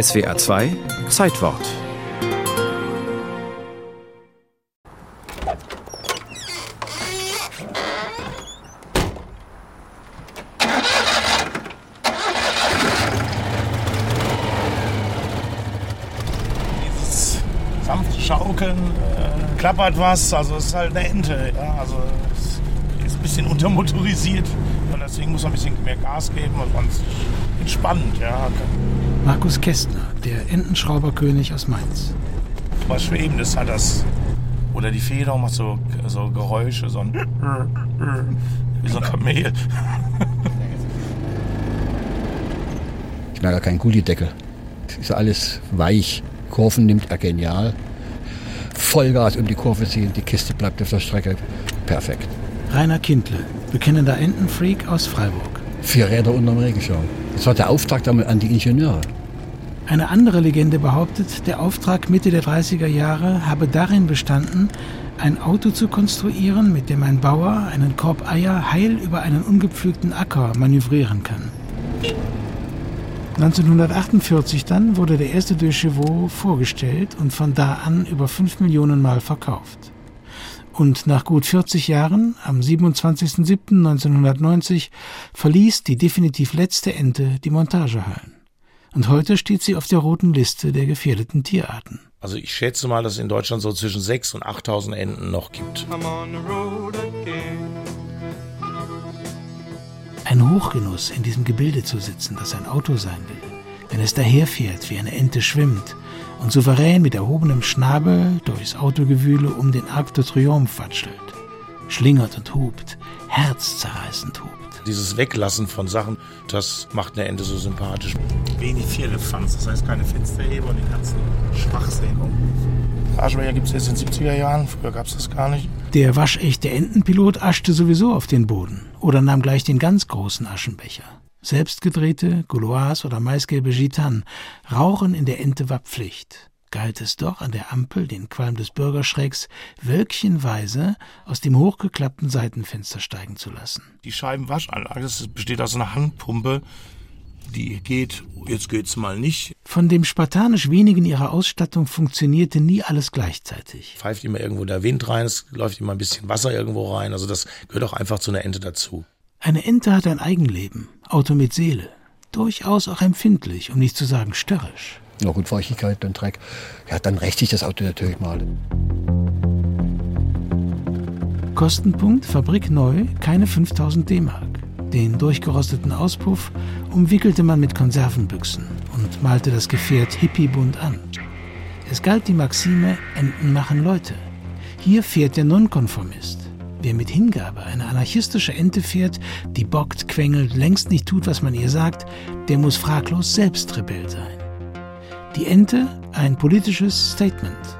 SWA 2 Zeitwort sanfte Schaukeln, äh, klappert was, also es ist halt eine Ente. Ja? Also es ist ein bisschen untermotorisiert und deswegen muss man ein bisschen mehr Gas geben und sonst entspannt. Ja? Markus Kästner, der Entenschrauberkönig aus Mainz. Was Schwebendes hat das. Oder die Feder macht so, so Geräusche, so ein wie so ein Kamel. Ich mag ja keinen Gullideckel. Es ist alles weich. Kurven nimmt er genial. Vollgas um die Kurve ziehen, die Kiste bleibt auf der Strecke. Perfekt. Rainer Kindle, bekennender Entenfreak aus Freiburg. Vier Räder unterm Regenschirm. Das war der Auftrag damit an die Ingenieure. Eine andere Legende behauptet, der Auftrag Mitte der 30er Jahre habe darin bestanden, ein Auto zu konstruieren, mit dem ein Bauer einen Korb Eier heil über einen ungepflügten Acker manövrieren kann. 1948 dann wurde der erste De Chevaux vorgestellt und von da an über 5 Millionen Mal verkauft. Und nach gut 40 Jahren, am 27.07.1990, verließ die definitiv letzte Ente die Montagehallen. Und heute steht sie auf der roten Liste der gefährdeten Tierarten. Also ich schätze mal, dass es in Deutschland so zwischen 6.000 und 8.000 Enten noch gibt. Ein Hochgenuss, in diesem Gebilde zu sitzen, das ein Auto sein will, wenn es daherfährt, wie eine Ente schwimmt und souverän mit erhobenem Schnabel durchs Autogewühle um den Arc de Triomphe watschelt, schlingert und hupt, herzzerreißend hupt. Dieses Weglassen von Sachen, das macht eine Ente so sympathisch. Wenig Vierlefanz, das heißt keine Fensterheber und den ganzen Schwachsinn. Aschenbecher gibt es erst in den 70er Jahren, früher gab es das gar nicht. Der waschechte Entenpilot aschte sowieso auf den Boden oder nahm gleich den ganz großen Aschenbecher. Selbstgedrehte Gauloise oder maisgelbe Gitan, Rauchen in der Ente war Pflicht. Galt es doch an der Ampel, den Qualm des Bürgerschrecks, wölkchenweise aus dem hochgeklappten Seitenfenster steigen zu lassen. Die Scheibenwaschanlage, das besteht aus einer Handpumpe, die geht, jetzt geht's mal nicht. Von dem spartanisch wenigen ihrer Ausstattung funktionierte nie alles gleichzeitig. Pfeift immer irgendwo der Wind rein, es läuft immer ein bisschen Wasser irgendwo rein, also das gehört auch einfach zu einer Ente dazu. Eine Ente hat ein Eigenleben, Auto mit Seele. Durchaus auch empfindlich, um nicht zu sagen störrisch. Na gut, Feuchtigkeit und Dreck. Ja, dann rächt sich das Auto natürlich mal. Kostenpunkt Fabrik neu, keine 5000 D-Mark. Den durchgerosteten Auspuff umwickelte man mit Konservenbüchsen und malte das Gefährt hippiebunt an. Es galt die Maxime, Enten machen Leute. Hier fährt der Nonkonformist. Wer mit Hingabe eine anarchistische Ente fährt, die bockt, quengelt, längst nicht tut, was man ihr sagt, der muss fraglos selbst Rebell sein. Die Ente ein politisches Statement.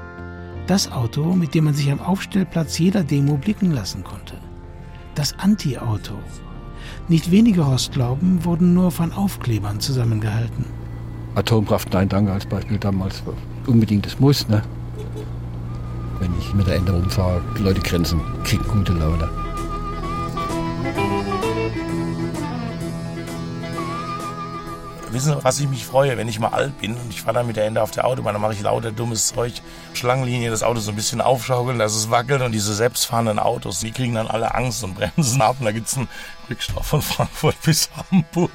Das Auto, mit dem man sich am Aufstellplatz jeder Demo blicken lassen konnte. Das Anti-Auto. Nicht wenige Rostlauben wurden nur von Aufklebern zusammengehalten. Atomkraft, nein, danke als Beispiel damals. Unbedingtes Muss, ne? Wenn ich mit der Ente rumfahre, Leute grenzen, kriegen gute Laune. Wissen Sie, was ich mich freue, wenn ich mal alt bin und ich fahre dann mit der Ente auf der Autobahn, dann mache ich lauter dummes Zeug, Schlangenlinie, das Auto so ein bisschen aufschaukeln, dass es wackelt und diese selbstfahrenden Autos, die kriegen dann alle Angst und bremsen ab und da gibt es einen Rückstau von Frankfurt bis Hamburg.